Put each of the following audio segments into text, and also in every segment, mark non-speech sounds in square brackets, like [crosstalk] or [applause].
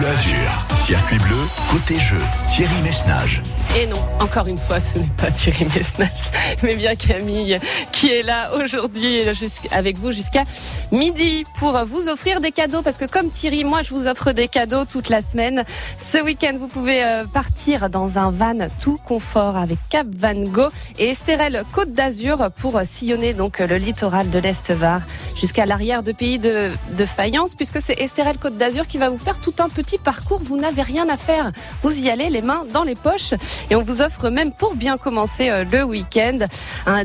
Bleu. Circuit bleu, côté jeu, Thierry Messnage. Et non, encore une fois, ce n'est pas Thierry Messnage, [laughs] mais bien Camille qui est là aujourd'hui avec vous jusqu'à midi pour vous offrir des cadeaux. Parce que comme Thierry, moi je vous offre des cadeaux toute la semaine. Ce week-end, vous pouvez euh, partir dans un van tout confort avec Cap Van Go et Estérel Côte d'Azur pour sillonner donc le littoral de l'Est-Var jusqu'à l'arrière de pays de, de Fayence puisque c'est Estérel Côte d'Azur qui va vous faire tout un petit parcours. Vous n'avez rien à faire. Vous y allez les mains dans les poches et on vous offre même pour bien commencer euh, le week-end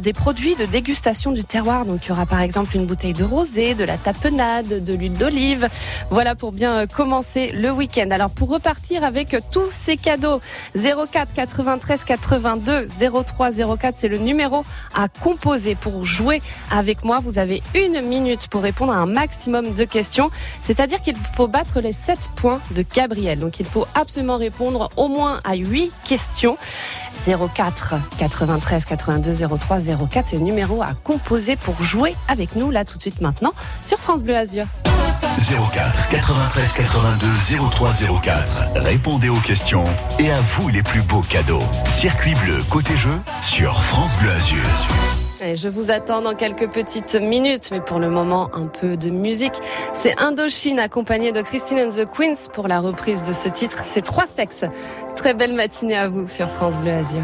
des produits de dégustation du terroir. Donc il y aura par exemple une bouteille de rosé, de la tapenade, de l'huile d'olive. Voilà pour bien euh, commencer le week-end. Alors pour repartir avec tous ces cadeaux, 04 93 82 03 04, c'est le numéro à composer pour jouer avec moi. Vous avez une minute pour répondre à un maximum de questions. C'est-à-dire qu'il faut battre les 7 points de Gabriel. Donc il faut absolument répondre au moins à 8 questions. 04 93 82 03 04, c'est le numéro à composer pour jouer avec nous là tout de suite maintenant sur France Bleu Azur. 04 93 82 03 04. Répondez aux questions et à vous les plus beaux cadeaux. Circuit bleu côté jeu sur France Bleu Azur. Je vous attends dans quelques petites minutes, mais pour le moment, un peu de musique. C'est Indochine accompagné de Christine and the Queens pour la reprise de ce titre. C'est trois sexes. Très belle matinée à vous sur France Bleu Azur.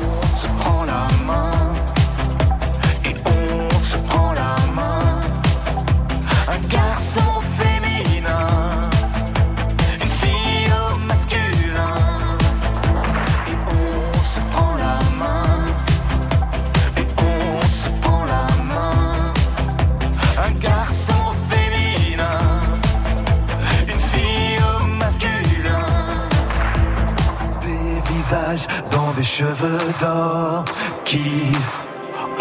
qui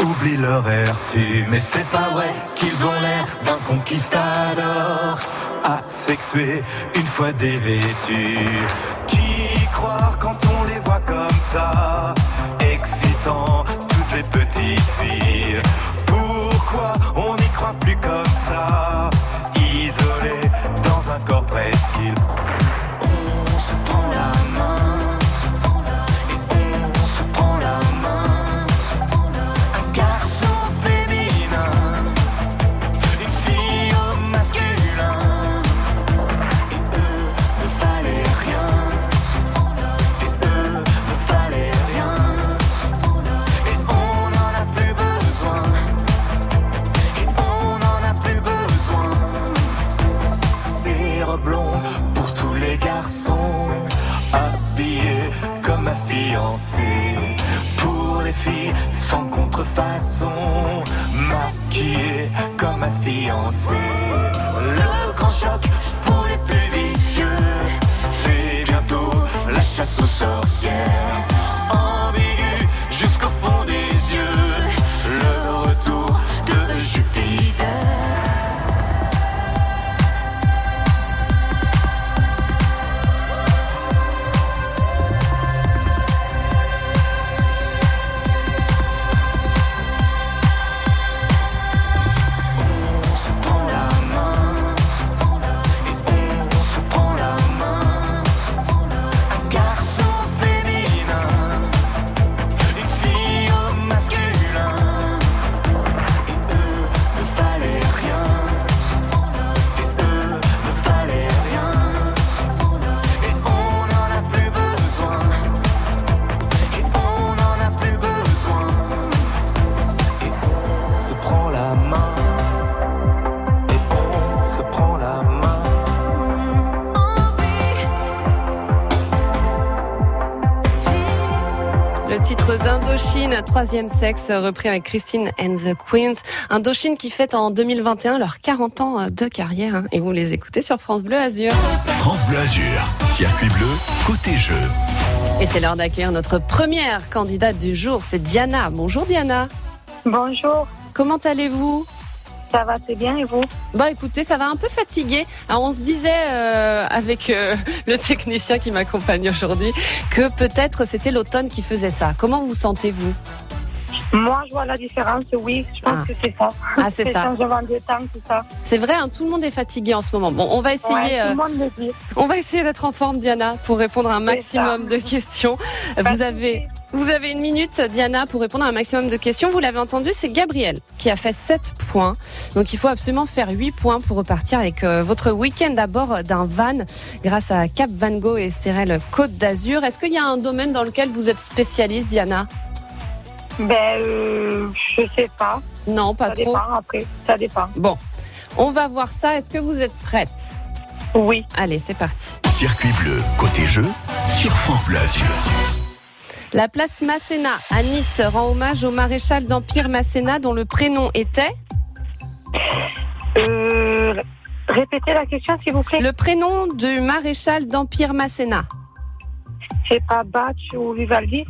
oublient leur vertu. Mais c'est pas vrai qu'ils ont l'air d'un conquistador asexué une fois dévêtu. Qui croire quand on les voit comme ça, excitant toutes les petites filles. Pourquoi on n'y croit plus comme ça, titre d'Indochine, troisième sexe, repris avec Christine and the Queens. Indochine qui fête en 2021 leurs 40 ans de carrière. Hein, et vous les écoutez sur France Bleu Azur. France Bleu Azur, circuit bleu, côté jeu. Et c'est l'heure d'accueillir notre première candidate du jour, c'est Diana. Bonjour Diana. Bonjour. Comment allez-vous? Ça va très bien et vous Bah écoutez, ça va un peu fatigué. Alors on se disait euh, avec euh, [laughs] le technicien qui m'accompagne aujourd'hui que peut-être c'était l'automne qui faisait ça. Comment vous sentez-vous? Moi, je vois la différence, oui. Je pense Ah. que c'est ça. Ah, c'est ça. C'est vrai, hein, tout le monde est fatigué en ce moment. Bon, on va essayer, Ouais, euh, tout le monde me dit. on va essayer d'être en forme, Diana, pour répondre à un maximum de questions. Pas Vous avez, vous avez une minute, Diana, pour répondre à un maximum de questions. Vous l'avez entendu, c'est Gabriel qui a fait 7 points. Donc il faut absolument faire 8 points pour repartir avec euh, votre week-end à bord d'un van grâce à Cap Van Gogh et Cérel Côte d'Azur. Est-ce qu'il y a un domaine dans lequel vous êtes spécialiste, Diana? Ben, euh, je sais pas. Non, pas ça trop. dépend après. Ça dépend. Bon, on va voir ça. Est-ce que vous êtes prête? Oui. Allez, c'est parti. Circuit bleu, côté jeu, sur France Bleu Azur. La place Masséna à Nice rend hommage au maréchal d'Empire Masséna dont le prénom était? Euh, répétez la question, s'il vous plaît. le prénom du maréchal d'Empire Masséna. C'est pas Batch ou Vivaldi?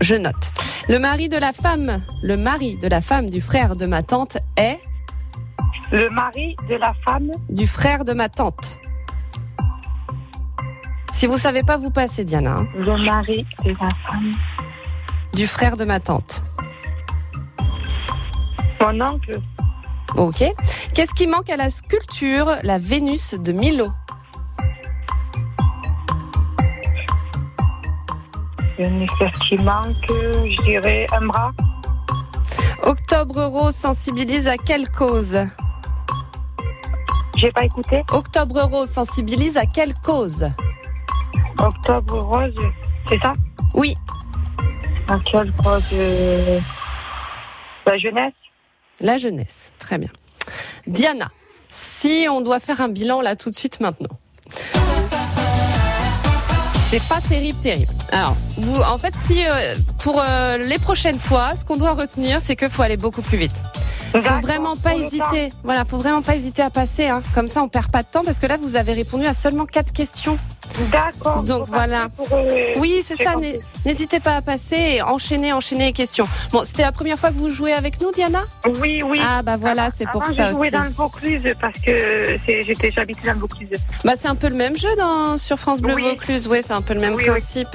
Je note. Le mari de la femme, le mari de la femme du frère de ma tante est Le mari de la femme du frère de ma tante. Si vous savez pas, vous passez Diana. hein. Le mari de la femme. Du frère de ma tante. Mon oncle Ok. Qu'est-ce qui manque à la sculpture La Vénus de Milo? Une espèce qui manque, je dirais un bras. Octobre rose sensibilise à quelle cause? J'ai pas écouté. Octobre rose sensibilise à quelle cause? Octobre rose, c'est ça? Oui, À quelle cause euh, La jeunesse? La jeunesse. Très bien. Diana, si on doit faire un bilan là tout de suite maintenant. C'est pas terrible, terrible. Alors, vous, en fait, si euh, pour euh, les prochaines fois, ce qu'on doit retenir, c'est qu'il faut aller beaucoup plus vite. Faut D'accord, vraiment pas hésiter. Voilà, faut vraiment pas hésiter à passer. Hein. Comme ça, on perd pas de temps parce que là, vous avez répondu à seulement quatre questions. D'accord. Donc, voilà. pour, euh, Oui, c'est ça. N'hésitez pas à passer et enchaîner, enchaîner les questions. Bon, c'était la première fois que vous jouez avec nous, Diana? Oui, oui. Ah bah voilà, c'est pour Avant, ça j'ai joué aussi. dans le Vaucluse parce que j'étais j'habitais dans le Vaucluse. Bah c'est un peu le même jeu dans sur France Bleu Oui. Vaucluse, oui, c'est un peu le même Oui, oui. principe.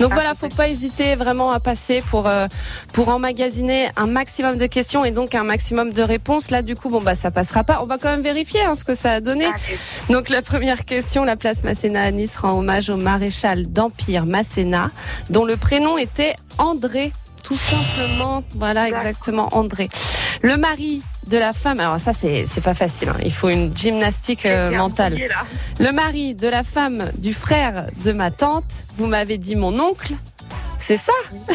Donc Ah, voilà, faut pas hésiter vraiment à passer pour euh, pour emmagasiner un maximum de questions et donc un maximum de réponses. Là du coup, bon bah ça passera pas. On va quand même vérifier hein, ce que ça a donné. Allez. Donc la première question, la place Masséna à Nice rend hommage au maréchal d'Empire Masséna, dont le prénom était André. Tout simplement, voilà exactement André. Le mari de la femme, alors ça c'est c'est pas facile, hein. il faut une gymnastique euh, mentale. Le mari de la femme du frère de ma tante, vous m'avez dit mon oncle. C'est ça?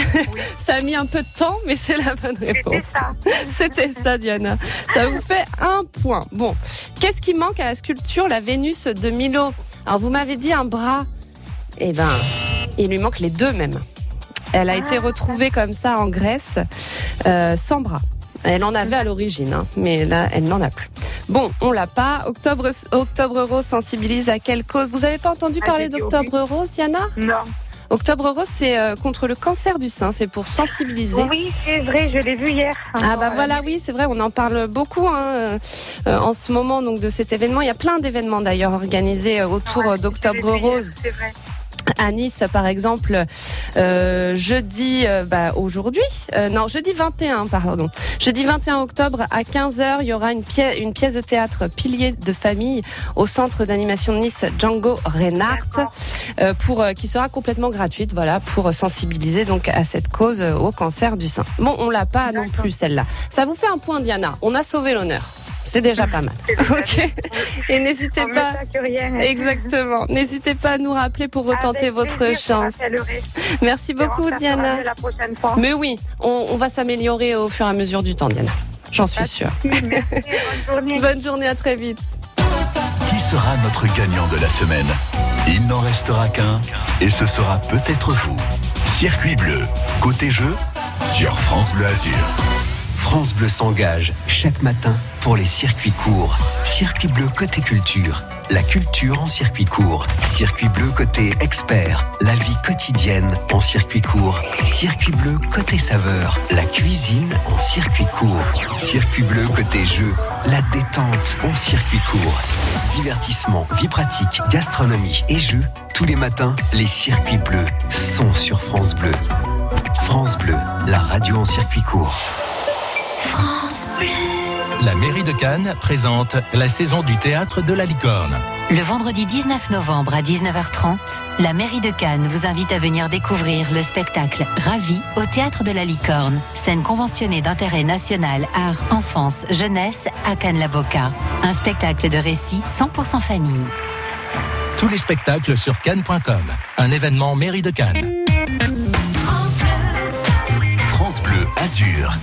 [laughs] Ça a mis un peu de temps, mais c'est la bonne réponse. [laughs] C'était ça, Diana. Ça vous fait un point. Bon, qu'est-ce qui manque à la sculpture La Vénus de Milo? Alors, vous m'avez dit un bras. Eh ben, il lui manque les deux même. Elle a été retrouvée comme ça en Grèce, euh, sans bras. Elle en avait à l'origine, hein, mais là, elle n'en a plus. Bon, on l'a pas. Octobre, Octobre Rose sensibilise à quelle cause? Vous avez pas entendu Ah, parler d'Octobre Rose, Diana? Non. Octobre Rose, c'est euh, contre le cancer du sein. C'est pour sensibiliser. Oui, c'est vrai, je l'ai vu hier. Ah bah voilà, oui, c'est vrai, on en parle beaucoup hein, euh, euh, en ce moment donc de cet événement. Il y a plein d'événements d'ailleurs organisés euh, autour Ouais, euh, d'Octobre Rose. C'est vrai. À Nice, par exemple, euh, jeudi, euh, bah, aujourd'hui, euh, non, jeudi 21, pardon, jeudi 21 octobre à 15h, il y aura une pièce, une pièce de théâtre Pilier de famille au centre d'animation de Nice Django Reinhardt, euh, pour euh, qui sera complètement gratuite, voilà, pour sensibiliser donc à cette cause au cancer du sein. Bon, on l'a pas non plus celle-là. Ça vous fait un point, Diana. On a sauvé l'honneur. C'est déjà pas mal. Ok. Et n'hésitez pas. rien. Exactement. N'hésitez pas à nous rappeler pour retenter Avec votre plaisir, chance. Merci beaucoup, Diana. fera La prochaine fois. Mais oui, on, on va s'améliorer au fur et à mesure du temps, Diana. J'en suis sûre. Merci, bonne journée. [laughs] Bonne journée, à très vite. Qui sera notre gagnant de la semaine? Il n'en restera qu'un, et ce sera peut-être vous. Circuit bleu, côté jeu, sur France Bleu Azur. France Bleu s'engage chaque matin pour les circuits courts. Circuit bleu côté culture. La culture en circuit court. Circuit bleu côté expert. La vie quotidienne en circuit court. Circuit bleu côté saveur. La cuisine en circuit court. Circuit bleu côté jeu. La détente en circuit court. Divertissement, vie pratique, gastronomie et jeux. Tous les matins, les circuits bleus sont sur France Bleu. France Bleu, la radio en circuit court. France Bleu. La mairie de Cannes présente la saison du théâtre de la licorne. Le vendredi 19 novembre à 19h30, la mairie de Cannes vous invite à venir découvrir le spectacle Ravi au théâtre de la licorne, scène conventionnée d'intérêt national art, enfance, jeunesse à Cannes-la-Boca. Un spectacle de récit 100% famille. Tous les spectacles sur cannes.com. Un événement mairie de Cannes. France Bleu, France Bleu Azur.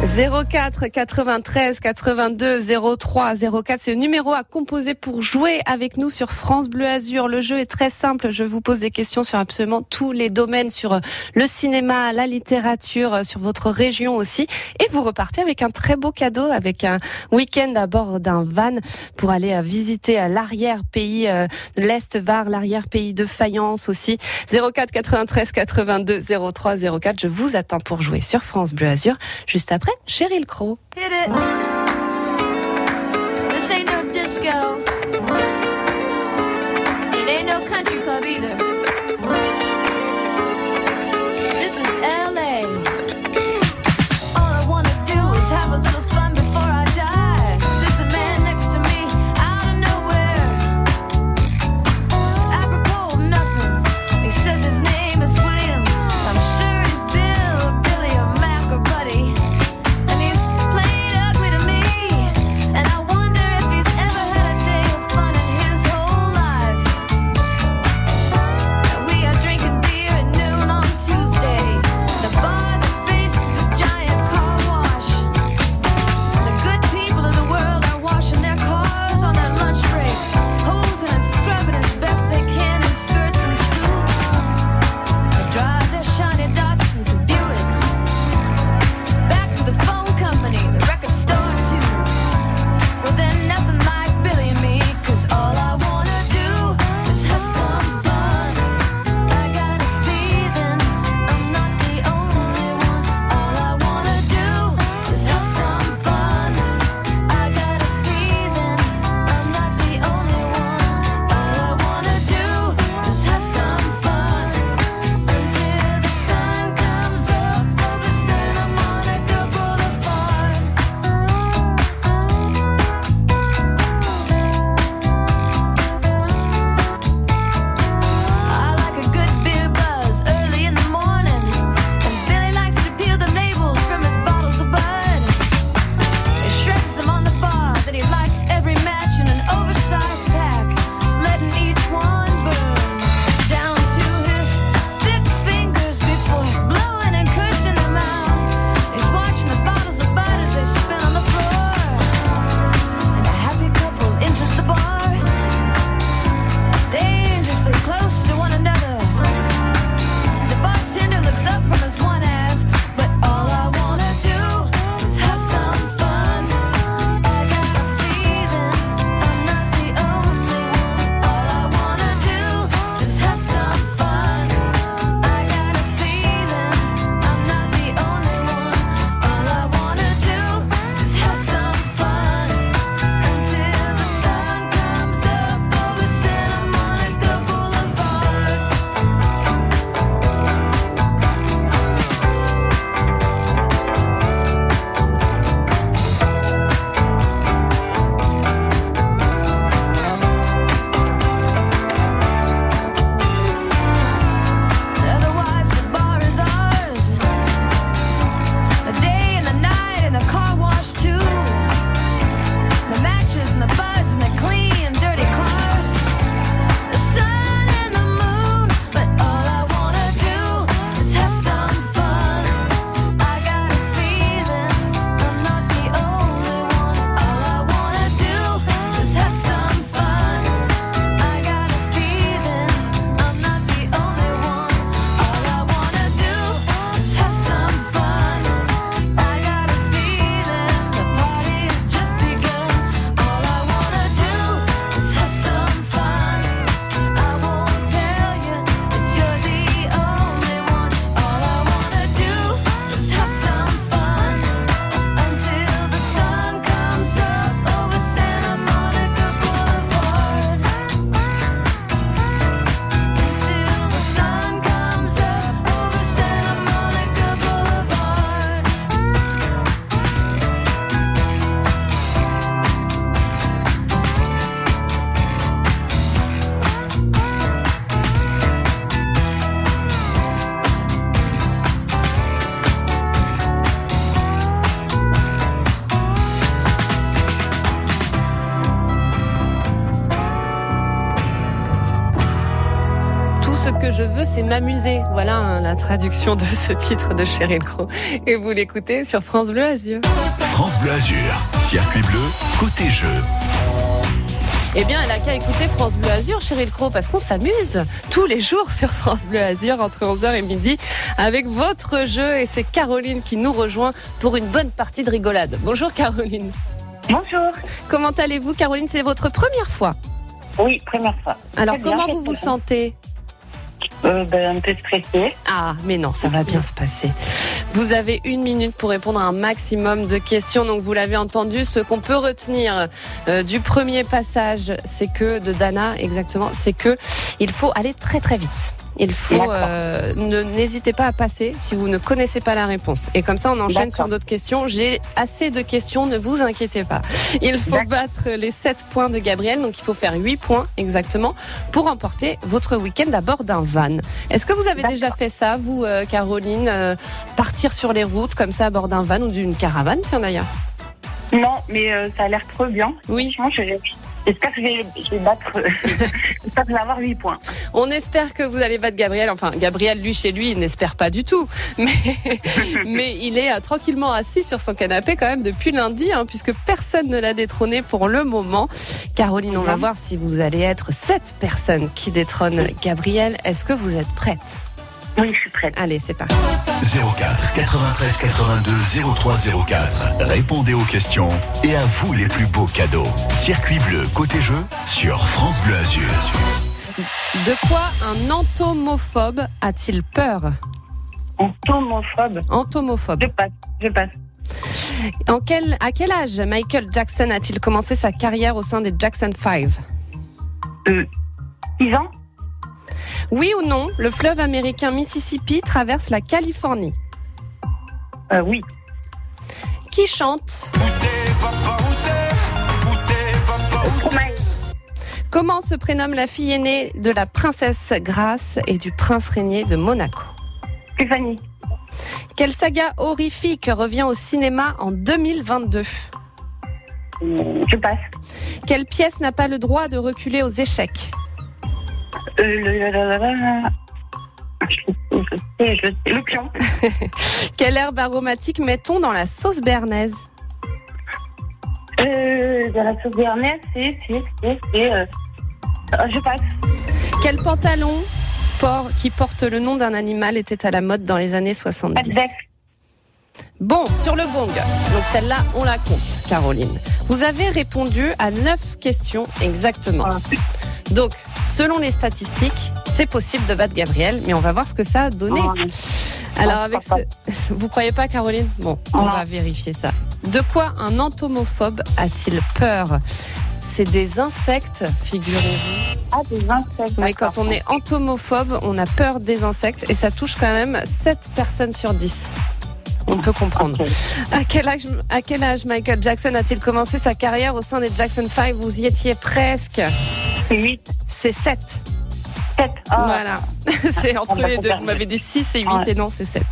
04 93 82 03 04, c'est le numéro à composer pour jouer avec nous sur France Bleu Azur. Le jeu est très simple. Je vous pose des questions sur absolument tous les domaines, sur le cinéma, la littérature, sur votre région aussi. Et vous repartez avec un très beau cadeau, avec un week-end à bord d'un van pour aller visiter l'arrière-pays de l'Est Var, l'arrière-pays de Fayence aussi. 04 93 82 03 04. Je vous attends pour jouer sur France Bleu Azur. Juste après, Cheryl Crow. Hit it. This ain't no disco. It ain't no country club either. Que je veux, c'est m'amuser. Voilà hein, la traduction de ce titre de Cheryl Crow. Et vous l'écoutez sur France Bleu Azur. France Bleu Azur, circuit bleu, côté jeu. Eh bien, elle a qu'à écouter France Bleu Azur, Cheryl Crow, parce qu'on s'amuse tous les jours sur France Bleu Azur entre 11h et midi avec votre jeu. Et c'est Caroline qui nous rejoint pour une bonne partie de rigolade. Bonjour Caroline. Bonjour. Comment allez-vous Caroline? C'est votre première fois? Oui, première fois. Alors, Très comment vous vous sentez? Euh, ben. Ah, mais non, ça va bien se passer. Vous avez une minute pour répondre à un maximum de questions. Donc, vous l'avez entendu, ce qu'on peut retenir euh, du premier passage, c'est que, de Dana, exactement, c'est que il faut aller très très vite. Il faut, euh, ne n'hésitez pas à passer si vous ne connaissez pas la réponse. Et comme ça, on enchaîne sur d'autres questions. J'ai assez de questions, ne vous inquiétez pas. Il faut battre les 7 points de Gabriel, donc il faut faire 8 points exactement pour remporter votre week-end à bord d'un van. Est-ce que vous avez déjà fait ça, vous, euh, Caroline, euh, partir sur les routes comme ça à bord d'un van ou d'une caravane, tiens d'ailleurs? Non, mais euh, ça a l'air trop bien. Oui. Franchement, je- j'espère que je vais, je vais battre. [laughs] j'espère que je vais avoir 8 points. On espère que vous allez battre Gabriel. Enfin, Gabriel, lui, chez lui, il n'espère pas du tout. [laughs] Mais, [laughs] mais il est euh, tranquillement assis sur son canapé quand même depuis lundi, hein, puisque personne ne l'a détrôné pour le moment. Caroline, on va voir si vous allez être cette personne qui détrône Gabriel. Est-ce que vous êtes prête? Oui, je suis prête. Allez, c'est parti. 04 93 82 03 04. Répondez aux questions et à vous les plus beaux cadeaux. Circuit bleu, côté jeu, sur France Bleu Azur. De quoi un entomophobe a-t-il peur? Entomophobe. Entomophobe. Je passe, je passe. En quel, à quel âge Michael Jackson a-t-il commencé sa carrière au sein des Jackson 5 Euh, 6 ans Oui ou non, le fleuve américain Mississippi traverse la Californie? euh, Oui. Qui chante? Comment se prénomme la fille aînée de la princesse Grace et du prince régnier de Monaco? Stéphanie. Quelle saga horrifique revient au cinéma en 2022 Euh, Je passe. Quelle pièce n'a pas le droit de reculer aux échecs? Le, [laughs] pion. Quelle herbe aromatique met-on dans la sauce bernaise Euh, de la sauce béarnaise, c'est, euh, euh, je passe. Quel pantalon port- qui porte le nom d'un animal était à la mode dans les années 70 Addex. Bon, sur le gong. Donc celle-là, on la compte, Caroline. Vous avez répondu à 9 questions exactement. Voilà. Donc, selon les statistiques, c'est possible de battre Gabriel, mais on va voir ce que ça a donné. Ah, Alors je avec ce... [laughs] Vous croyez pas, Caroline? Bon, on va vérifier ça. De quoi un entomophobe a-t-il peur? C'est des insectes, figurez-vous. Ah, des insectes. Mais quand on est entomophobe, on a peur des insectes et ça touche quand même 7 personnes sur 10. On peut comprendre. À quel âge, à quel âge Michael Jackson a-t-il commencé sa carrière au sein des Jackson 5 Vous y étiez presque. C'est 8, C'est 7. 7. Ah, Voilà. [laughs] c'est entre On va les deux. Vous m'avez dit 6 et 8 Ouais. et non, c'est 7.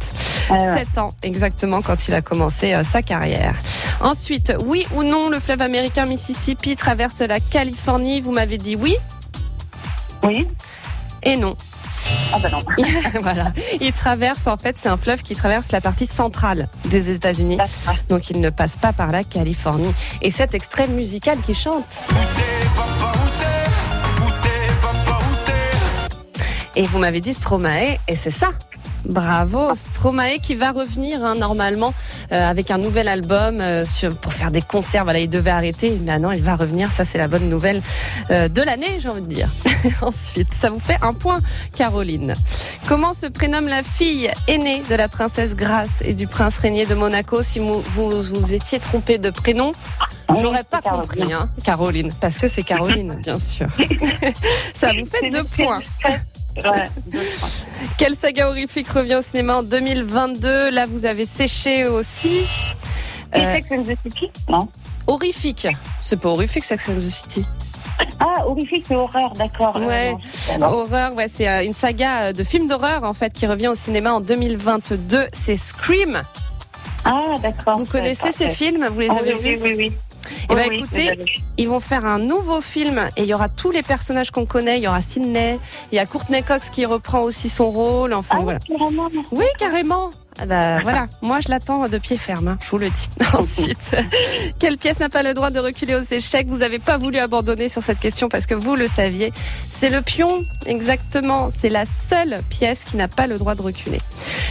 ouais, ouais. 7 ans exactement quand il a commencé euh, sa carrière. Ensuite, oui ou non, le fleuve américain Mississippi traverse la Californie Vous m'avez dit oui? Oui. et non. Ah, bah non. [laughs] voilà. Il traverse, en fait, c'est un fleuve qui traverse la partie centrale des États-Unis. Donc il ne passe pas par la Californie. Et cet extrait musical qui chante. Et vous m'avez dit Stromae, et c'est ça. Bravo, Stromae qui va revenir hein, normalement euh, avec un nouvel album euh, sur, pour faire des concerts. Voilà, il devait arrêter, mais maintenant il va revenir. Ça, c'est la bonne nouvelle euh, de l'année, j'ai envie de dire. [laughs] Ensuite, ça vous fait un point, Caroline. Comment se prénomme la fille aînée de la princesse Grace et du prince régnier de Monaco Si vous vous, vous étiez trompé de prénom, j'aurais pas compris, Caroline. hein, Caroline, parce que c'est Caroline, bien sûr. [laughs] ça vous fait deux points. Ouais. [laughs] Quelle saga horrifique revient au cinéma en 2022 Là, vous avez séché aussi. Euh, Sex and the City? Non. horrifique. C'est pas horrifique, Sex and the City. Ah, horrifique, c'est horreur, d'accord. Ouais. Euh, non, pas. Horreur, ouais, c'est euh, une saga euh, de films d'horreur en fait qui revient au cinéma en 2022. C'est Scream. Ah, d'accord. Vous connaissez ces films? Vous les Oh, avez oui, vus? oui, oui, oui. Eh ben, Oui, écoutez, Ils vont faire un nouveau film et il y aura tous les personnages qu'on connaît. Il y aura Sydney, il y a Courtney Cox qui reprend aussi son rôle. Enfin Ah, voilà. carrément. Oui, carrément. Ah bah, voilà, moi je l'attends de pied ferme, hein, je vous le dis. [laughs] Ensuite, quelle pièce n'a pas le droit de reculer aux échecs Vous n'avez pas voulu abandonner sur cette question parce que vous le saviez. C'est le pion, exactement. C'est la seule pièce qui n'a pas le droit de reculer.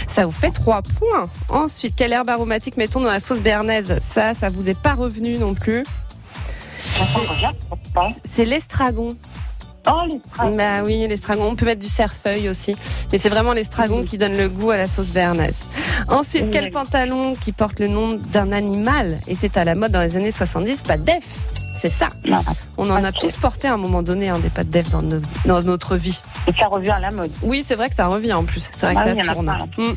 Ça vous fait trois points. Ensuite, quelle herbe aromatique mettons dans la sauce béarnaise? Ça, ça vous est pas revenu non plus. C'est l'estragon. Oh, les phrases. Bah oui, l'estragon. On peut mettre du cerfeuil aussi. Mais c'est vraiment l'estragon qui donne le goût à la sauce béarnaise. Ensuite, quel pantalon qui porte le nom d'un animal était à la mode dans les années 70 Pas def. C'est ça. Non. On en a tous porté à un moment donné hein, des pâtes def dans, nos- dans notre vie. Et ça revient à la mode. Oui, c'est vrai que ça revient en plus. C'est vrai Ah que oui, ça tourne. Mm.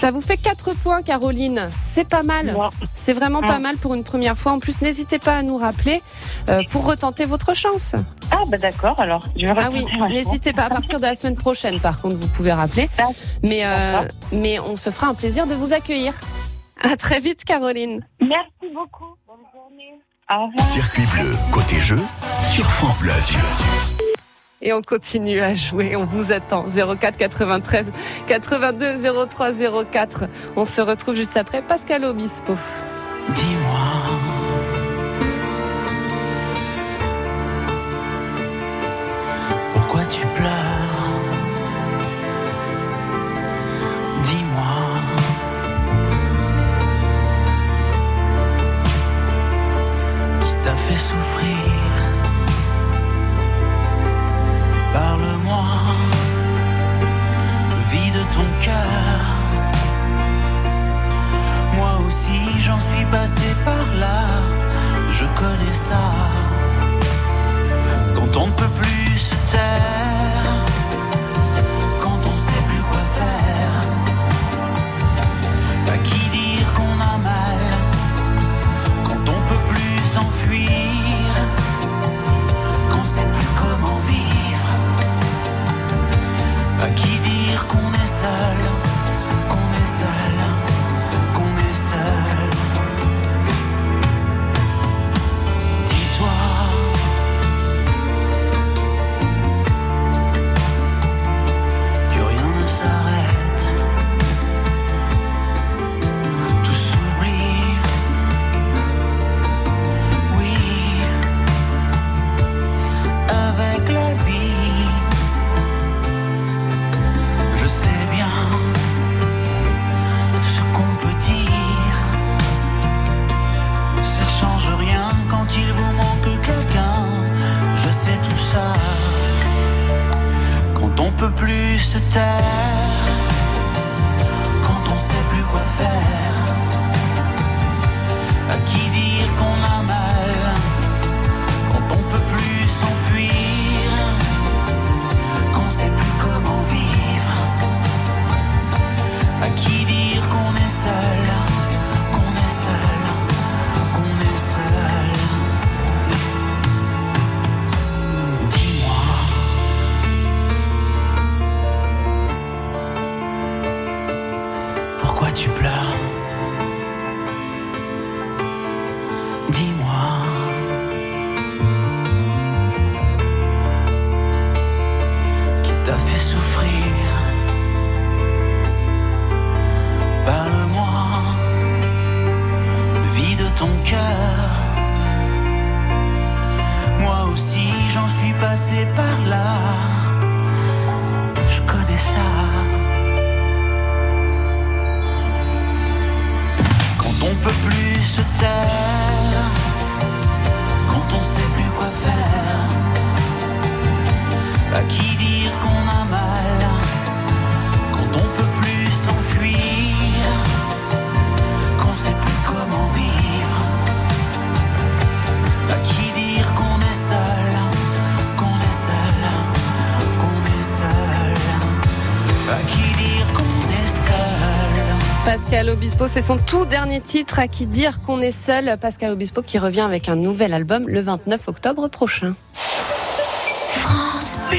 Ça vous fait 4 points, Caroline. C'est pas mal. C'est vraiment pas Mm. mal pour une première fois. En plus, n'hésitez pas à nous rappeler euh, pour retenter votre chance. Ah, bah d'accord, alors. Je vais Ah oui, n'hésitez pas. À partir de la semaine prochaine, par contre, vous pouvez rappeler. D'accord. Mais, euh, mais on se fera un plaisir de vous accueillir. À très vite, Caroline. Merci beaucoup. Bonne journée. Circuit bleu, côté jeu, sur France Bleu Azur. Et on continue à jouer. On vous attend. 04 93 82 03 04. On se retrouve juste après. Pascal Obispo. Dis-moi. Par là, je connais ça. Quand on ne peut plus se taire, quand on sait plus quoi faire, à qui dire qu'on a mal, quand on peut plus s'enfuir, qu'on sait plus comment vivre, à qui dire qu'on est seul, peut plus se taire, Pascal Obispo, c'est son tout dernier titre. À qui dire qu'on est seul? Pascal Obispo qui revient avec un nouvel album le 29 octobre prochain. France Bleu.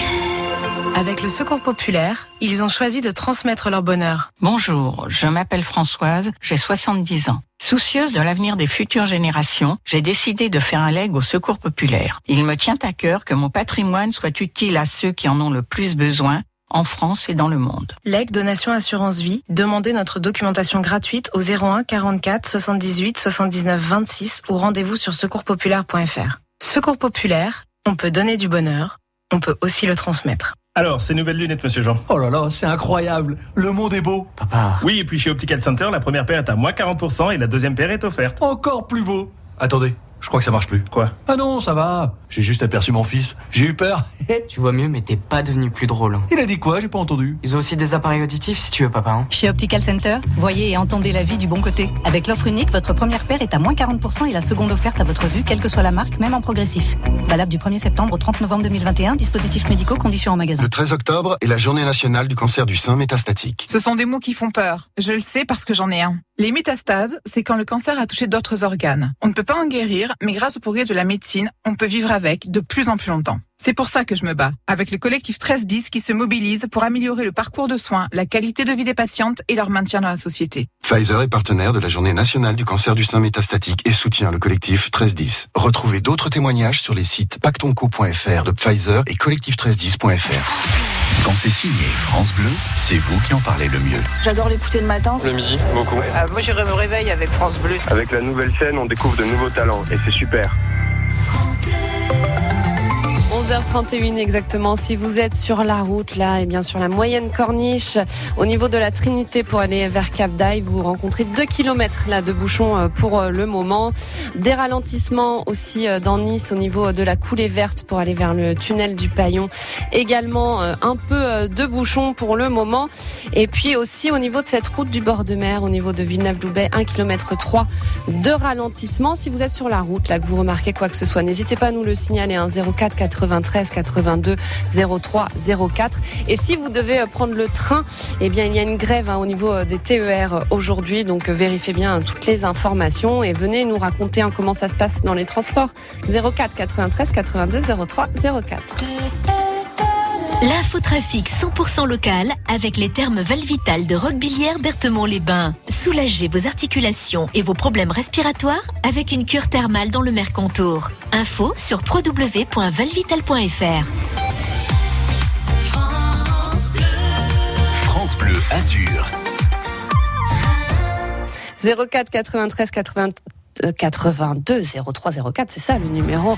Avec le Secours populaire, ils ont choisi de transmettre leur bonheur. Bonjour, je m'appelle Françoise, j'ai 70 ans. Soucieuse de l'avenir des futures générations, j'ai décidé de faire un leg au Secours populaire. Il me tient à cœur que mon patrimoine soit utile à ceux qui en ont le plus besoin en France et dans le monde. Leg Donation Assurance Vie, demandez notre documentation gratuite au 01 44 78 79 26 ou rendez-vous sur secourspopulaire.fr. Secours populaire, on peut donner du bonheur, on peut aussi le transmettre. Alors, ces nouvelles lunettes, monsieur Jean? Oh là là, c'est incroyable. Le monde est beau. Papa. Oui, et puis chez Optical Center, la première paire est à moins 40% et la deuxième paire est offerte. Encore plus beau. Attendez, je crois que ça marche plus. Quoi? Ah non, ça va. J'ai juste aperçu mon fils. J'ai eu peur. [laughs] Tu vois mieux, mais t'es pas devenu plus drôle. Il a dit quoi? J'ai pas entendu. Ils ont aussi des appareils auditifs si tu veux, papa. hein. Chez Optical Center, voyez et entendez la vie du bon côté. Avec l'offre unique, votre première paire est à moins 40% et la seconde offerte à votre vue, quelle que soit la marque, même en progressif. Valable du 1er septembre au 30 novembre 2021, dispositifs médicaux, conditions en magasin. Le 13 octobre est la journée nationale du cancer du sein métastatique. Ce sont des mots qui font peur. Je le sais parce que j'en ai un. Les métastases, c'est quand le cancer a touché d'autres organes. On ne peut pas en guérir, mais grâce au progrès de la médecine, on peut vivre avec de plus en plus longtemps. C'est pour ça que je me bats, avec le collectif 1310 qui se mobilise pour améliorer le parcours de soins, la qualité de vie des patientes et leur maintien dans la société. Pfizer est partenaire de la journée nationale du cancer du sein métastatique et soutient le collectif 1310. Retrouvez d'autres témoignages sur les sites pactonco.fr de Pfizer et collectif1310.fr. Quand c'est signé France Bleu, c'est vous qui en parlez le mieux. J'adore l'écouter le matin. Le midi, beaucoup. moi, je me réveille avec France Bleu. Avec la nouvelle scène, on découvre de nouveaux talents et c'est super. 11h31 exactement. Si vous êtes sur la route là, et bien sur la moyenne corniche, au niveau de la Trinité pour aller vers Cap d'Aille, vous rencontrez 2 km là de bouchons euh, pour euh, le moment. Des ralentissements aussi euh, dans Nice au niveau de la coulée verte pour aller vers le tunnel du Paillon. Également un peu de bouchons pour le moment. Et puis aussi au niveau de cette route du bord de mer, au niveau de Villeneuve-Loubet, 1 km 3 de ralentissement. Si vous êtes sur la route là, que vous remarquez quoi que ce soit, n'hésitez pas à nous le signaler. Hein, 04 93 82 03 04. Et si vous devez euh, prendre le train, eh bien il y a une grève hein, au niveau euh, des TER aujourd'hui, donc euh, vérifiez bien hein, toutes les informations et venez nous raconter hein, comment ça se passe dans les transports. 04 93 82 03 04. L'infotrafic 100% local avec les termes Valvital de Roquebillière Berthemont-les-Bains. Soulagez vos articulations et vos problèmes respiratoires avec une cure thermale dans le Mercantour. Info sur www.valvital.fr. France Bleu Azur. 04 93 80 euh, 82 03 04, c'est ça le numéro.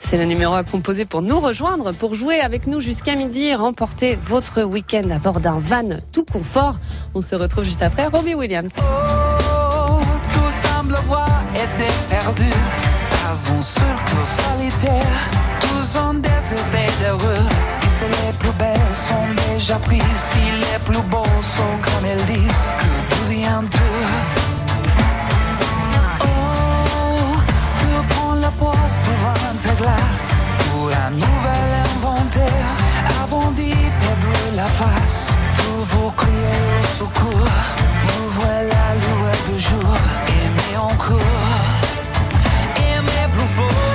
C'est le numéro à composer pour nous rejoindre, pour jouer avec nous jusqu'à midi et remporter votre week-end à bord d'un van tout confort. On se retrouve juste après. Robbie Williams. Tout semble avoir été perdu. Pas un seul solitaire. Tous ont des idées d'heureux. Si les plus belles sont déjà prises, si les plus beaux sont comme elles disent, que vient d'eux. Ta glace pour un nouvel inventaire. Avant d'y perdre la face, tous vous criez au secours. Nous voilà loués de jour, aimés encore, aimés plus fort.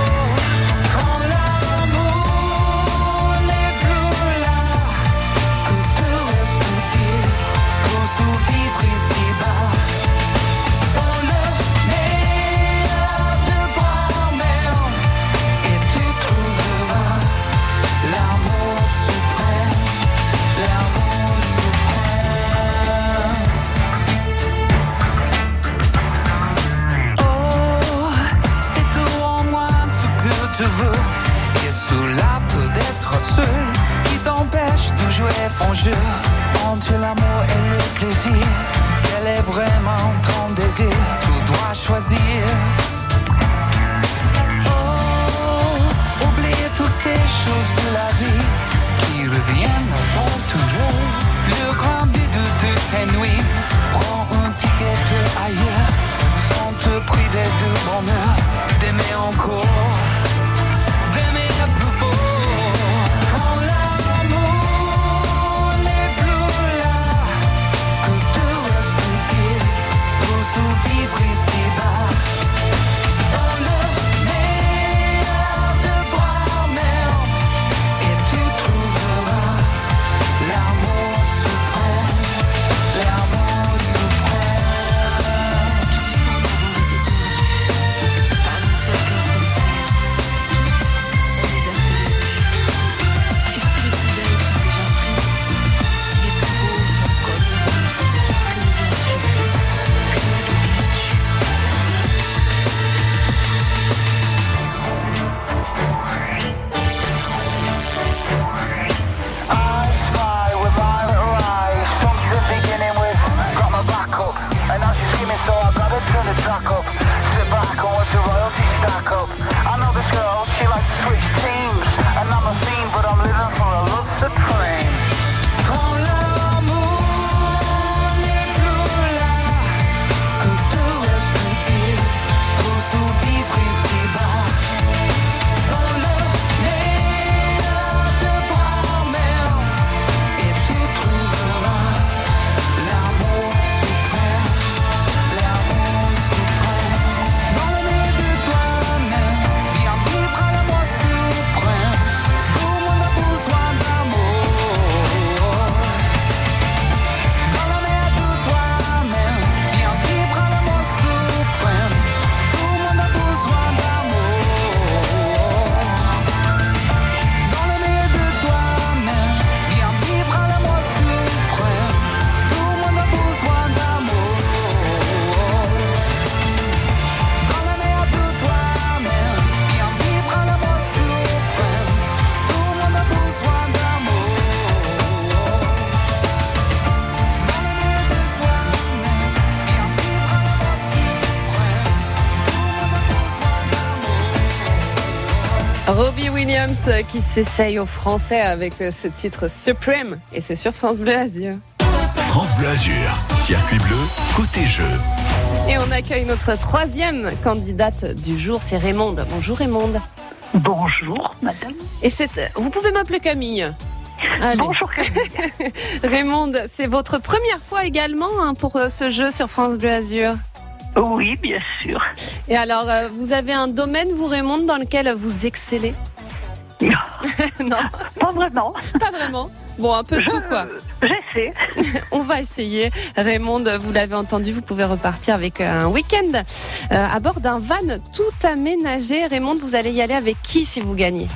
Qui t'empêche de jouer ton jeu entre l'amour et le plaisir. Quel est vraiment ton désir? Tu dois choisir. Oh, oublier toutes ces choses de la vie qui reviennent à ton. Le grand Williams euh, qui s'essaye au français avec euh, ce titre Supreme et c'est sur France Bleu Azur. France Bleu Azur, circuit bleu, côté jeu. Et on accueille notre troisième candidate du jour, c'est Raymonde. Bonjour Raymonde. Bonjour madame. Et c'est, vous pouvez m'appeler Camille. Allez. Bonjour Camille. [laughs] Raymonde, c'est votre première fois également hein, pour euh, ce jeu sur France Bleu Azur. Oui, bien sûr. Et alors, euh, vous avez un domaine, vous Raymonde, dans lequel vous excellez? [laughs] Non. Pas vraiment. Pas vraiment. Bon, un peu tout quoi. J'essaie. [laughs] On va essayer. Raymond, vous l'avez entendu, vous pouvez repartir avec un week-end euh, à bord d'un van tout aménagé. Raymond, vous allez y aller avec qui si vous gagnez?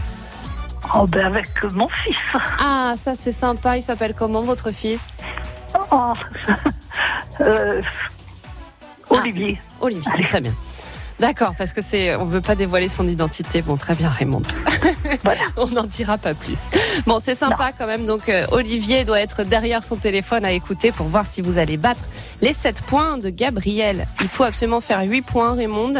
Oh ben avec mon fils. Ah, ça c'est sympa. Il s'appelle comment votre fils? Oh, [laughs] euh, Olivier. Ah, Olivier, très bien. D'accord, parce que c'est, on veut pas dévoiler son identité. Bon, très bien, Raymond. [laughs] [laughs] on n'en dira pas plus. Bon, c'est sympa quand même. Donc, euh, Olivier doit être derrière son téléphone à écouter pour voir si vous allez battre les 7 points de Gabriel. Il faut absolument faire 8 points, Raymond.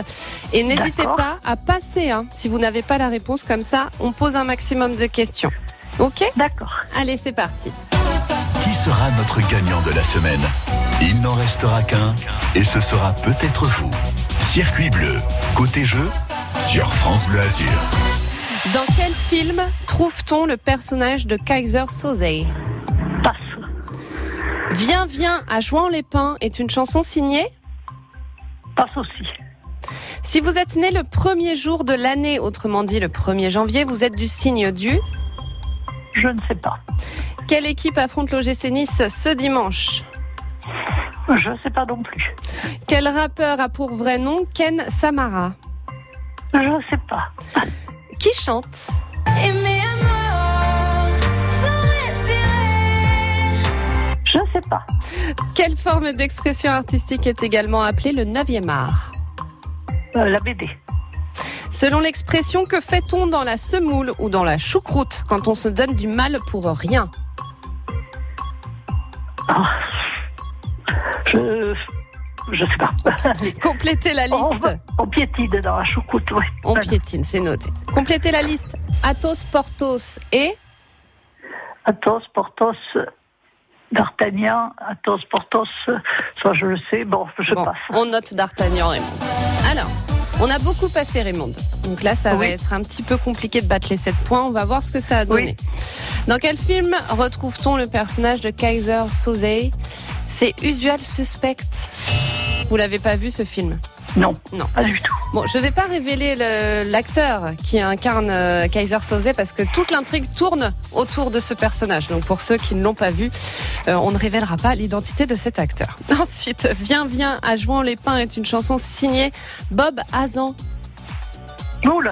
Et n'hésitez pas à passer, hein, si vous n'avez pas la réponse comme ça. On pose un maximum de questions. Ok? D'accord. Allez, c'est parti. Qui sera notre gagnant de la semaine? Il n'en restera qu'un, et ce sera peut-être vous. Circuit bleu, côté jeu, sur France Bleu Azur. Dans quel film trouve-t-on le personnage de Kaiser Soze? Passe. Viens, viens à Jouan-les-Pins est une chanson signée? Passe aussi. Si vous êtes né le premier jour de l'année, autrement dit le 1er janvier, vous êtes du signe du? Je ne sais pas. Quelle équipe affronte l'OGC Nice ce dimanche? Je ne sais pas non plus. Quel rappeur a pour vrai nom Ken Samara? Je ne sais pas. Qui chante? Je ne sais pas. Quelle forme d'expression artistique est également appelée le 9e art? Euh, la BD. Selon l'expression, que fait-on dans la semoule ou dans la choucroute quand on se donne du mal pour rien? Je je sais pas. [laughs] Complétez la On, liste. va- on piétine dans la choucroute, oui. On piétine, c'est noté. Complétez la liste. Athos, Porthos et? Athos, Porthos, D'Artagnan, Athos, Porthos, ça je le sais, bon, je Bon, passe. on note D'Artagnan, Raymond. Alors, on a beaucoup passé, Raymond. Donc là, ça va être un petit peu compliqué de battre les 7 points. On va voir ce que ça a donné. Dans quel film retrouve-t-on le personnage de Kaiser Soze? C'est Usual Suspect. Vous l'avez pas vu ce film? Non. Non. Pas du tout. Bon, je vais pas révéler le- l'acteur qui incarne euh, Kaiser Soze parce que toute l'intrigue tourne autour de ce personnage. Donc pour ceux qui ne l'ont pas vu, euh, on ne révélera pas l'identité de cet acteur. [laughs] Ensuite, Viens, viens à Jouan-les-Pins est une chanson signée Bob Hazan.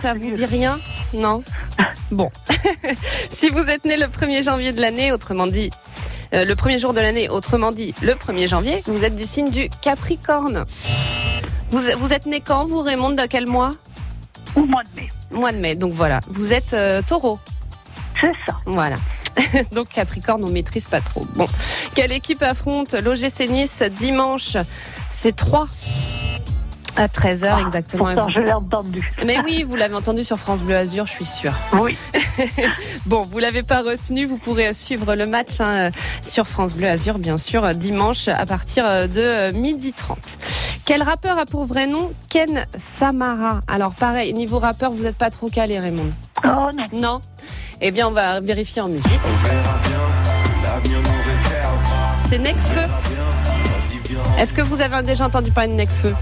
Ça vous dit rien? Non? [laughs] Bon. [laughs] si vous êtes né le 1er janvier de l'année, autrement dit, euh, le premier jour de l'année, autrement dit, le 1er janvier, vous êtes du signe du Capricorne. Vous, vous êtes né quand, vous, Raymond, dans quel mois? Au mois de mai. Mois de mai, donc voilà. Vous êtes euh, taureau. C'est ça. Voilà. [laughs] donc Capricorne, on maîtrise pas trop. Bon. Quelle équipe affronte l'OGC Nice dimanche? C'est 3 à 13h exactement. Pourtant, Et vous- je l'ai entendu. Mais oui, vous l'avez entendu sur France Bleu Azur, je suis sûre. Oui. [laughs] bon, vous l'avez pas retenu, vous pourrez suivre le match hein, sur France Bleu Azur, bien sûr, dimanche à partir de euh, midi 30. Quel rappeur a pour vrai nom Ken Samara? Alors pareil, niveau rappeur, vous n'êtes pas trop calé, Raymond Oh non. Non? Eh bien, on va vérifier en musique. C'est Necfeu. Est-ce que vous avez déjà entendu parler de Necfeu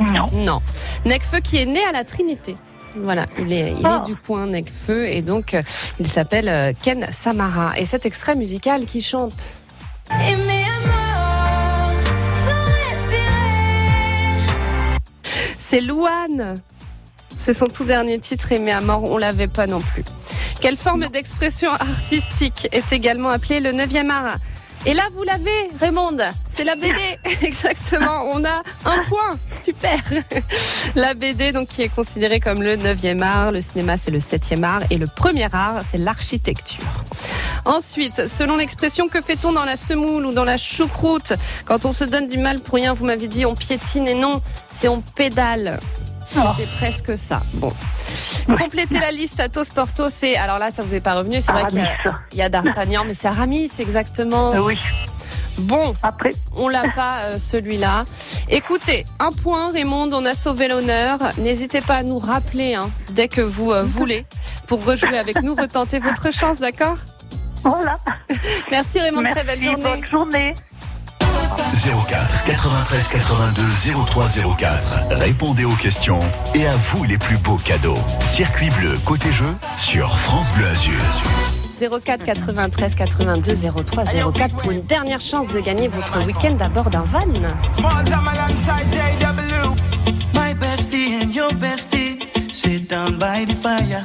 Non. Non. Necfeu qui est né à la Trinité. Voilà, il est, il est du coin Necfeu et donc euh, il s'appelle euh, Ken Samara. Et cet extrait musical qui chante. C'est Louane. C'est son tout dernier titre, Aimé à mort, on l'avait pas non plus. Quelle forme d'expression artistique est également appelée le 9e art? Et là, vous l'avez, Raymond, c'est la BD. [laughs] Exactement, on a un point, super. [laughs] La BD, donc, qui est considérée comme le 9e art, le cinéma, c'est le 7e art, et le premier art, c'est l'architecture. Ensuite, selon l'expression que fait-on dans la semoule ou dans la choucroute? Quand on se donne du mal pour rien, vous m'avez dit on piétine et non, c'est on pédale. C'était presque ça. Bon. Complétez la liste Athos, Porthos et alors là, ça vous est pas revenu. C'est vrai qu'il y a- D'Artagnan, mais c'est Aramis, exactement. Oui. Bon, après, on l'a pas euh, celui-là. Écoutez, un point, Raymond, on a sauvé l'honneur. N'hésitez pas à nous rappeler hein, dès que vous euh, voulez pour rejouer avec nous, retenter votre chance, d'accord? Voilà. [laughs] Merci Raymond, très belle journée. bonne journée. 04 93 82 03 04. Répondez aux questions et à vous les plus beaux cadeaux. Circuit bleu côté jeu sur France Bleu Azur. 04 93 82 03 04 pour une dernière chance de gagner votre week-end à bord d'un van. Small time alongside JW. My bestie and your bestie sit down by the fire.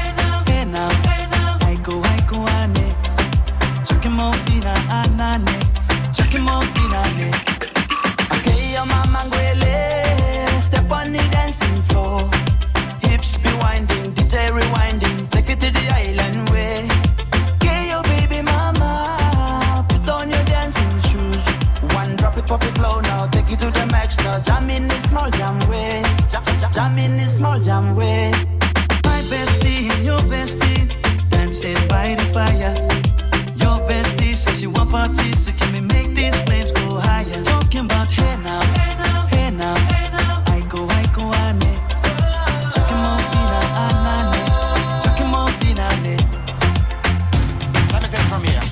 Jam in this small jam way. Jam, in this small jam way. My bestie and your bestie dancing by the fire. Your bestie says she want parties, so can we make these flames go higher? Talking about hey now, hey now, hey now, hey now. I go, I go, ane. Chucking more fina, anane. Chucking more fina, ne. Let me take it from here.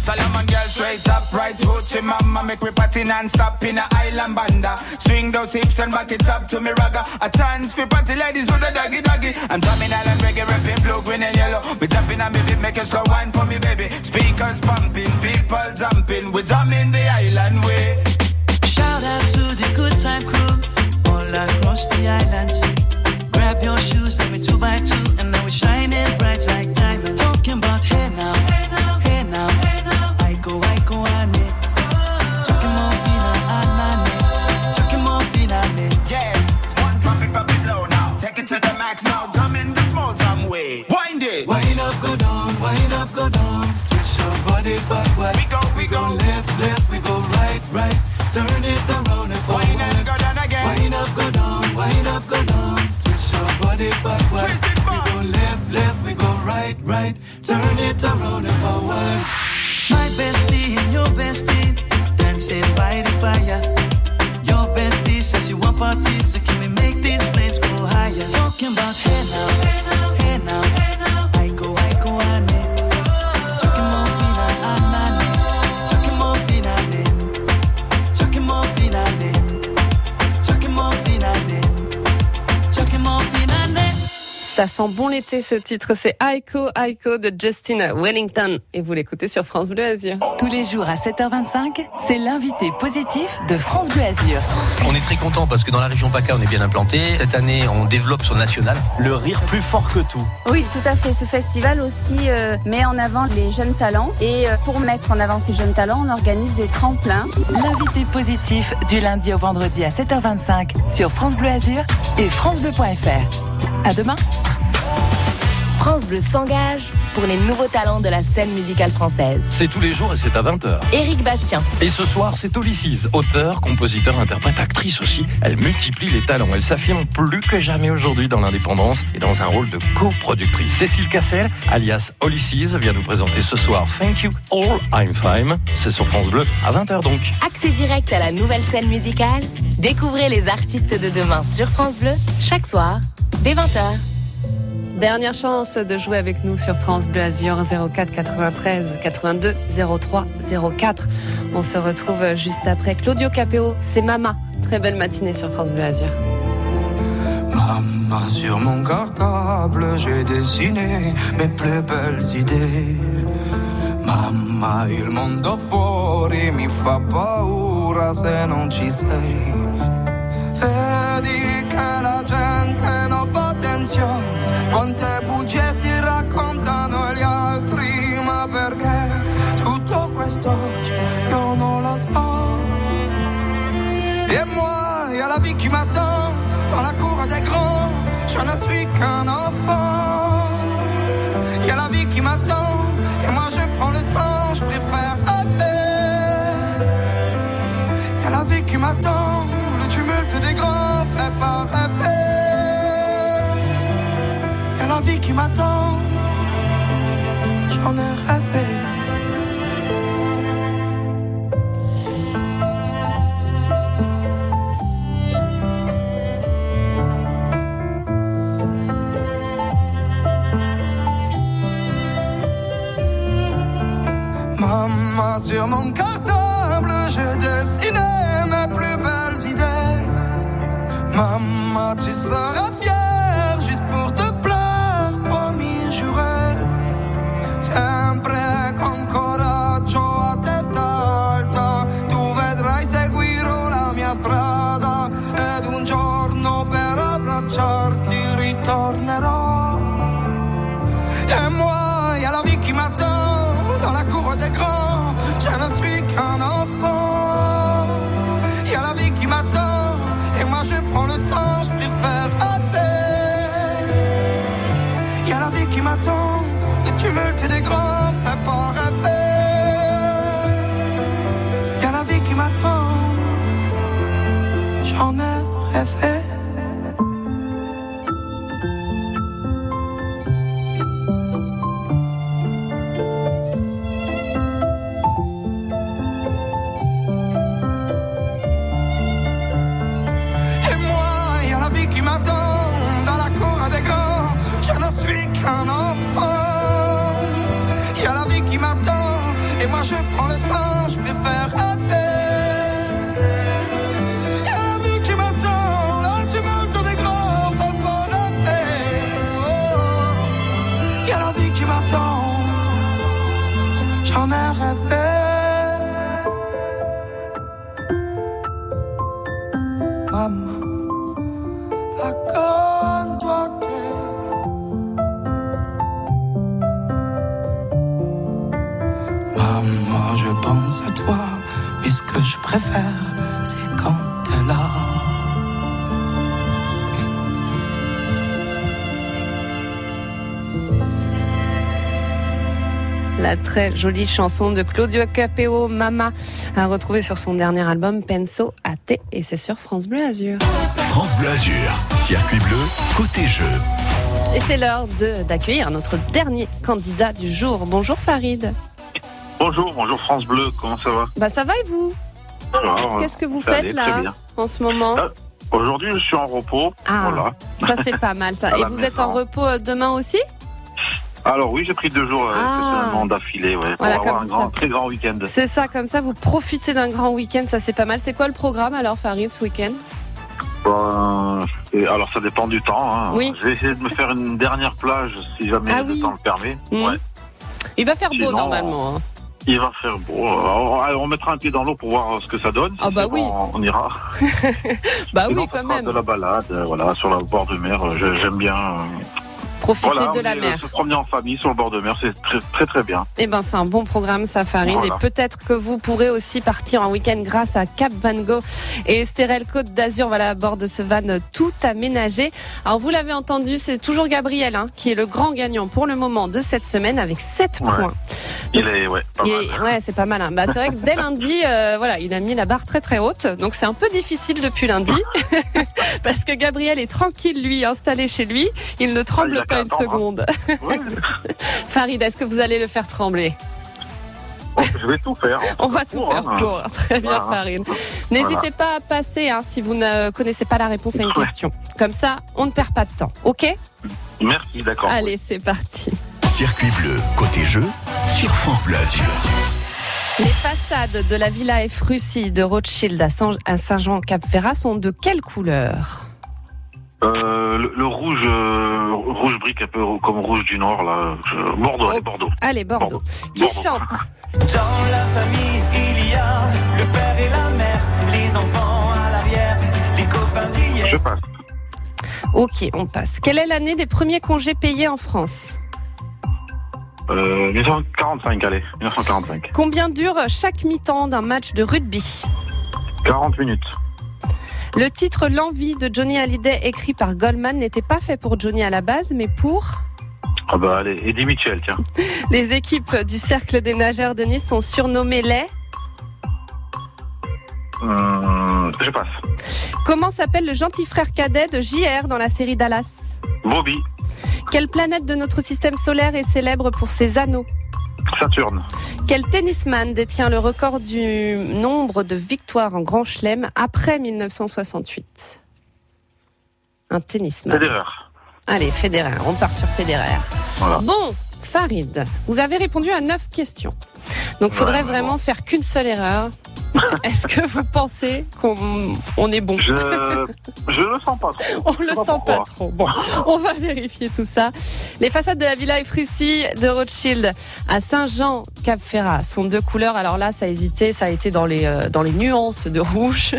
Solomon girl straight up, right hoochie mama Make me party non-stop in a island banda. Swing those hips and back it up to me ragga. A chance for party ladies do the doggy doggy. I'm drumming island reggae, rapping blue, green and yellow. Me jumping on me beat, make a slow wine for me baby. Speakers pumping, people jumping. We drumming the island way. Shout out to the good time crew all across the island. Grab your shoes, let me two by two, sent bon l'été ce titre, c'est Aiko Aiko de Justin Wellington et vous l'écoutez sur France Bleu Azur. Tous les jours à 7h25, c'est l'invité positif de France Bleu Azur. On est très content parce que dans la région PACA, on est bien implanté. Cette année, on développe sur le national. Le rire plus fort que tout. Oui, tout à fait. Ce festival aussi euh, met en avant les jeunes talents. Et euh, pour mettre en avant ces jeunes talents, on organise des tremplins. L'invité positif du lundi au vendredi à 7h25 sur France Bleu Azur et francebleu.fr. À demain. France Bleu s'engage pour les nouveaux talents de la scène musicale française. C'est tous les jours et c'est à 20h. Éric Bastien, Et ce soir, c'est Olysses, auteur, compositeur, interprète, actrice aussi. Elle multiplie les talents. Elle s'affirme plus que jamais aujourd'hui dans l'indépendance et dans un rôle de coproductrice. Cécile Cassel, alias Olysses, vient nous présenter ce soir Thank You All I'm Fine. C'est sur France Bleu à 20h donc. accès direct à la nouvelle scène musicale. Découvrez les artistes de demain sur France Bleu chaque soir dès 20h. Dernière chance de jouer avec nous sur France Bleu Azur 04 93 82 03 04. On se retrouve juste après Claudio Capéo, c'est Mama. Très belle matinée sur France Bleu Azur. Maman, sur mon cartable, j'ai dessiné mes plus belles idées. Mamma, il mondo fuori mi fa paura se non ci sei. Vedi che la gente non fa attenzione, Quante bugie si raccontano agli altri, ma perché tutto questo io non lo so. E moi, y la vie qui m'attend, dans la cour des grands, je ne suis qu'un enfant. Vie qui m'attend, j'en ai rêvé. Maman, sur mon cartable, je dessinais mes plus belles idées. Maman, tu seras Y a la vie qui m'attend. Et moi, je prends le temps, très jolie chanson de Claudio Capeo, Mama, à retrouver sur son dernier album Penso a te et c'est sur France Bleu Azur. France Bleu Azur, circuit bleu, côté jeu. Et c'est l'heure de- d'accueillir notre dernier candidat du jour. Bonjour Farid. Bonjour, bonjour France Bleu, comment ça va? Bah ça va et vous? Qu'est-ce que vous faites allait, là en ce moment? Ah, Aujourd'hui, je suis en repos. Ah, Voilà. ça c'est pas mal ça. [laughs] Et vous êtes en repos euh, demain aussi? Alors oui, j'ai pris deux jours euh, Ah. d'affilée, ouais, pour avoir un grand, très grand week-end. C'est ça, comme ça vous profitez d'un grand week-end, ça c'est pas mal. C'est quoi le programme alors Farid ce week-end? Et alors ça dépend du temps. hein. Oui. Je vais essayer de me faire une dernière plage si jamais Ah le oui. temps le permet. Ouais. Il va faire beau Sinon, normalement. hein. Il va faire beau. On mettra un pied dans l'eau pour voir ce que ça donne. Si Ah bah c'est oui. bon, on ira. [laughs] Bah Sinon, oui quand même. De la balade, euh, voilà, sur le bord de mer. euh, J'aime bien. Profiter voilà, de la euh, mer. Se promener en famille sur le bord de mer, c'est très très très bien. Eh ben, c'est un bon programme, ça, Farid. Voilà. Et peut-être que vous pourrez aussi partir en week-end grâce à Cap Van Gogh et Estérel Côte d'Azur. Voilà, à bord de ce van tout aménagé. Alors, vous l'avez entendu, c'est toujours Gabriel, hein, qui est le grand gagnant pour le moment de cette semaine avec 7 Ouais. points. Il est, ouais, ouais, c'est pas mal. hein. Bah, c'est vrai que dès lundi, euh, voilà, il a mis la barre très très haute. Donc c'est un peu difficile depuis lundi, [laughs] parce que Gabriel est tranquille, lui, installé chez lui. Il ne tremble Ah, pas une attendre, seconde. [laughs] Farid, est-ce que vous allez le faire trembler Je vais tout faire. [laughs] On va tout pour, faire hein. pour. [laughs] Très bien, Voilà. Farid. N'hésitez pas à passer hein, si vous ne connaissez pas la réponse à une question. Comme ça, on ne perd pas de temps. OK? Merci, d'accord. Allez, c'est parti. Circuit bleu, côté jeu, sur France Bleu. Les façades de la Villa F. Russie de Rothschild à Saint-Jean-Cap-Ferrat sont de quelle couleur? Euh, le, le rouge, euh, rouge brique, un peu comme rouge du Nord, là. je- Bordeaux, allez, Bordeaux. Allez, Bordeaux. Qui Bordeaux. chante Dans la famille, il y a le père et la mère, les enfants à l'arrière, les copains d'hier. Je passe. Ok, on passe. Quelle est l'année des premiers congés payés en France Euh, 1945, allez, 1945. Combien dure chaque mi-temps d'un match de rugby? 40 minutes. Le titre L'envie de Johnny Hallyday écrit par Goldman n'était pas fait pour Johnny à la base, mais pour Ah bah allez, Eddie Mitchell, tiens. [laughs] les équipes du Cercle des nageurs de Nice sont surnommées les. Hum, je passe. Comment s'appelle le gentil frère cadet de JR dans la série Dallas? Bobby, Quelle planète de notre système solaire est célèbre pour ses anneaux? Saturne. Quel tennisman détient le record du nombre de victoires en Grand Chelem après 1968 Un tennisman. Federer. Allez, Federer, on part sur Federer. Voilà. Bon, Farid, vous avez répondu à 9 questions. Donc, faudrait Ouais, mais vraiment faire qu'une seule erreur. [laughs] Est-ce que vous pensez qu'on on est bon Je, [laughs] je le sens pas trop. On Je le sent pas trop. Bon, on va vérifier tout ça. Les façades de la Villa Efrissi de Rothschild à Saint-Jean-Cap-Ferrat sont deux couleurs. Alors là, ça a hésité, ça a été dans les, euh, dans les nuances de rouge.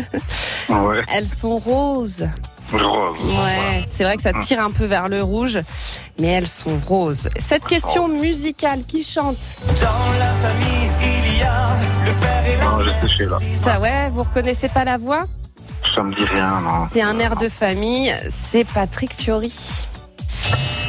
Ouais. Elles sont roses. Rose. Ouais, c'est vrai que ça tire un peu vers le rouge, mais elles sont roses. Cette question musicale, qui chante Dans la famille, il y a le père et Non, je sais là. Ça, ouais, vous reconnaissez pas la voix? Ça me dit rien, non. C'est un air de famille, c'est Patrick Fiori.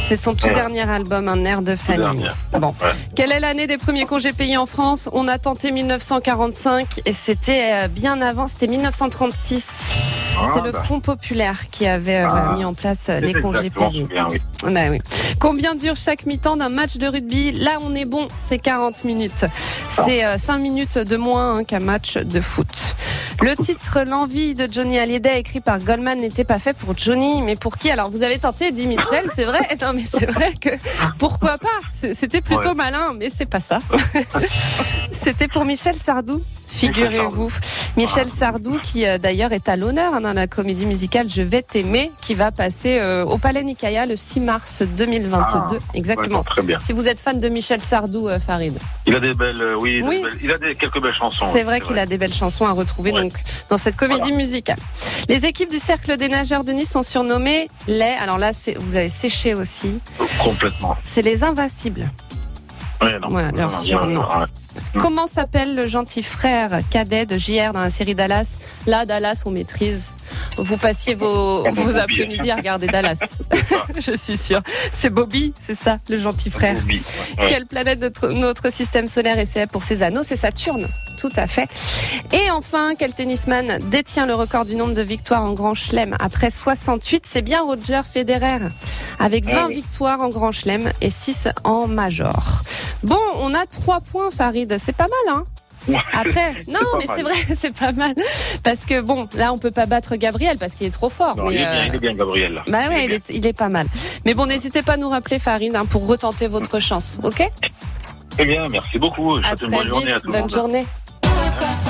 C'est son tout Ouais. dernier album, un air de famille. Bon. Quelle est l'année des premiers congés payés en France? On a tenté 1945 et c'était euh, bien avant, c'était 1936. Ah, C'est le bah. Front populaire qui avait euh, Ah. mis en place euh, les C'est congés payés. bien, oui. Bah oui. Combien dure chaque mi-temps d'un match de rugby? Là, on est bon, c'est 40 minutes. C'est euh, 5 minutes de moins hein, qu'un match de foot. Le titre L'envie de Johnny Hallyday, écrit par Goldman, n'était pas fait pour Johnny, mais pour qui? Alors, vous avez tenté Eddie Mitchell, c'est vrai [laughs] Non, mais c'est vrai que pourquoi pas? C'était plutôt Ouais. malin, mais c'est pas ça. [laughs] C'était pour Michel Sardou, figurez-vous. Michel Sardou, qui euh, d'ailleurs est à l'honneur hein, dans la comédie musicale Je vais t'aimer, qui va passer euh, au Palais Nicaïa le 6 mars 2022. Ah, Exactement. ouais, très bien. Si vous êtes fan de Michel Sardou, euh, Farid. Il a des belles, oui, il a des belles- il a des, quelques belles chansons. C'est vrai qu'il a des belles chansons à retrouver donc dans cette comédie musicale. Les équipes du Cercle des nageurs de Nice sont surnommées les. Alors là, vous avez séché aussi. Complètement. C'est les Invincibles. Ouais, non. Non. Comment s'appelle le gentil frère cadet de JR dans la série Dallas Là, Dallas, on maîtrise. Vous passiez vos, [laughs] vos après-midi à regarder Dallas. [laughs] [laughs] Je suis sûre. C'est Bobby, c'est ça, le gentil frère. Bobby, ouais. Quelle planète de notre, notre système solaire est célèbre pour ses anneaux? C'est Saturne. Tout à fait. Et enfin, quel tennisman détient le record du nombre de victoires en Grand Chelem après 68 C'est bien Roger Federer, avec 20 Ah oui. victoires en Grand Chelem et 6 en Major. Bon, on a 3 points, Farid. C'est pas mal, hein après, [laughs] non, mais c'est vrai, [laughs] c'est pas mal. Parce que bon, là, on peut pas battre Gabriel parce qu'il est trop fort. Non, mais, il, est bien, euh, il est bien, Gabriel. là. bah Il est ouais, il bien. est, il est pas mal. Mais bon, n'hésitez pas à nous rappeler, Farid, hein, pour retenter votre chance, ok Très bien, merci beaucoup. Je À une très bonne journée à vite, tout le bonne monde. journée.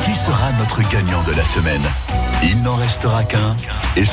Qui sera notre gagnant de la semaine? Il n'en restera qu'un